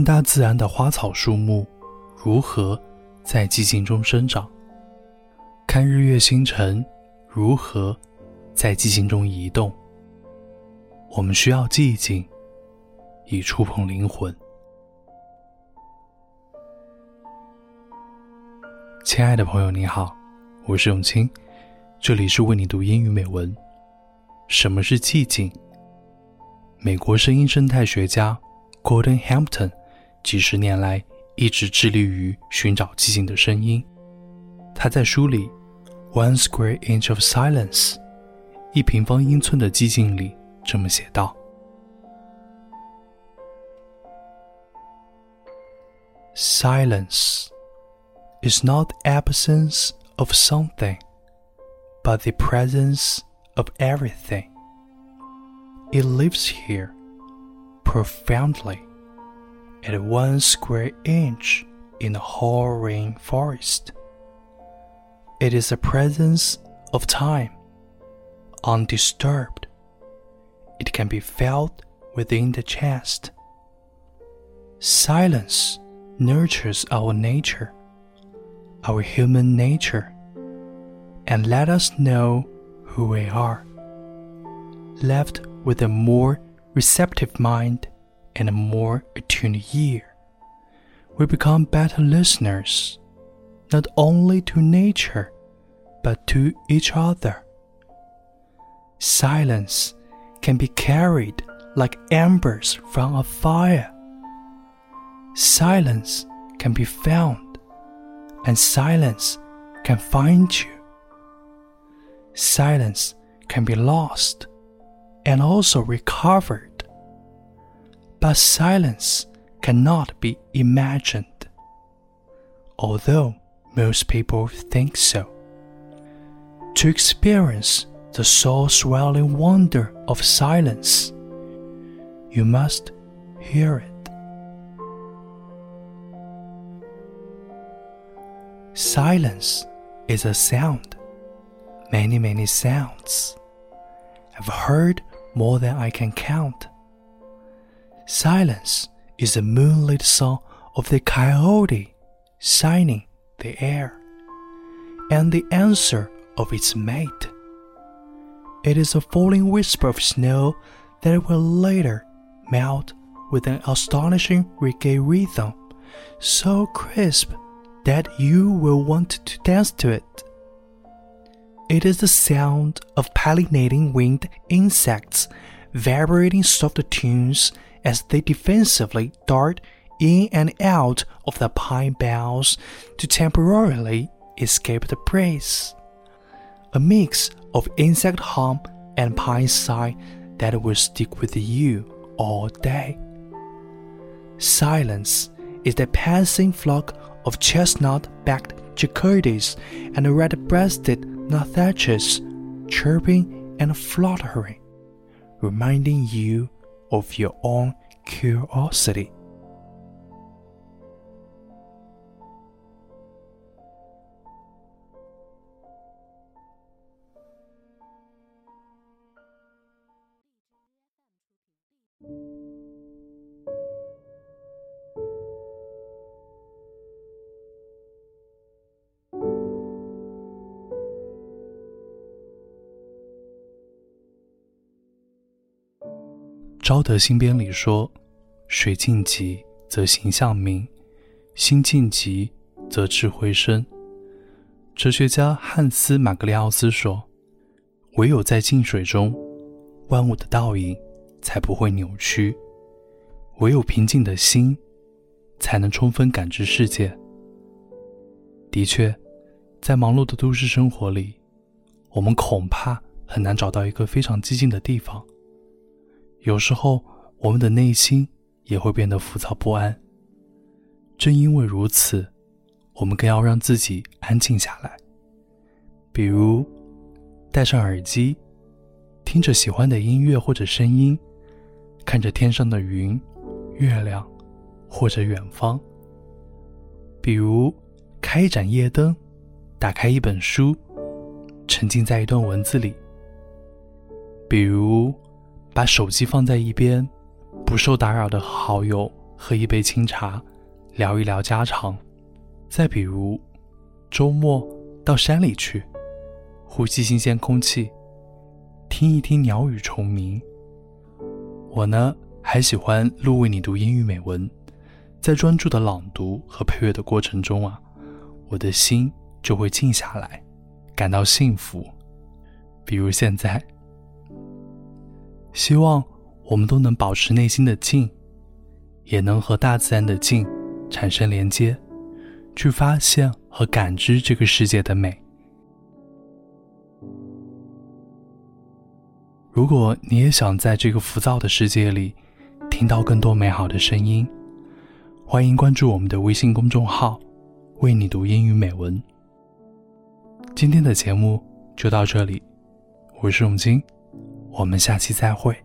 看大自然的花草树木如何在寂静中生长，看日月星辰如何在寂静中移动。我们需要寂静，以触碰灵魂。亲爱的朋友，你好，我是永清，这里是为你读英语美文。什么是寂静？美国声音生态学家 Gordon Hampton 几十年来一直致力于寻找寂静的声音。他在书里《One Square Inch of Silence》一平方英寸的寂静里这么写道：“Silence。” is not absence of something, but the presence of everything. It lives here profoundly at one square inch in the Hoh rainforest. It is the presence of time, undisturbed. It can be felt within the chest. Silence nurtures our nature our human nature and let us know who we are. Left with a more receptive mind and a more attuned ear, we become better listeners, not only to nature, but to each other. Silence can be carried like embers from a fire. Silence can be found and silence can find you. Silence can be lost and also recovered. But silence cannot be imagined, although most people think so. To experience the soul swelling wonder of silence, you must hear it. Silence is a sound. Many, many sounds. I've heard more than I can count. Silence is the moonlit song of the coyote signing the air, and the answer of its mate. It is a falling whisper of snow that will later melt with an astonishing reggae rhythm, so crisp that you will want to dance to it. It is the sound of pollinating winged insects vibrating soft tunes as they defensively dart in and out of the pine boughs to temporarily escape the breeze. A mix of insect hum and pine sigh that will stick with you all day. Silence is the passing flock of chestnut-backed chickadees and red-breasted nuthatches chirping and fluttering, reminding you of your own curiosity. 昭德新编里说：“水静极则形象明，心静极则智慧生。”哲学家汉斯·马格里奥斯说：“唯有在静水中，万物的倒影才不会扭曲；唯有平静的心，才能充分感知世界。”的确，在忙碌的都市生活里，我们恐怕很难找到一个非常寂静的地方。有时候，我们的内心也会变得浮躁不安。正因为如此，我们更要让自己安静下来。比如，戴上耳机，听着喜欢的音乐或者声音，看着天上的云、月亮，或者远方。比如，开一盏夜灯，打开一本书，沉浸在一段文字里。比如。把手机放在一边，不受打扰的好友喝一杯清茶，聊一聊家常；再比如，周末到山里去，呼吸新鲜空气，听一听鸟语虫鸣。我呢，还喜欢录为你读英语美文，在专注的朗读和配乐的过程中啊，我的心就会静下来，感到幸福。比如现在，希望我们都能保持内心的静，也能和大自然的静产生连接，去发现和感知这个世界的美。如果你也想在这个浮躁的世界里听到更多美好的声音，欢迎关注我们的微信公众号“为你读英语美文”。今天的节目就到这里。我是永金，我们下期再会。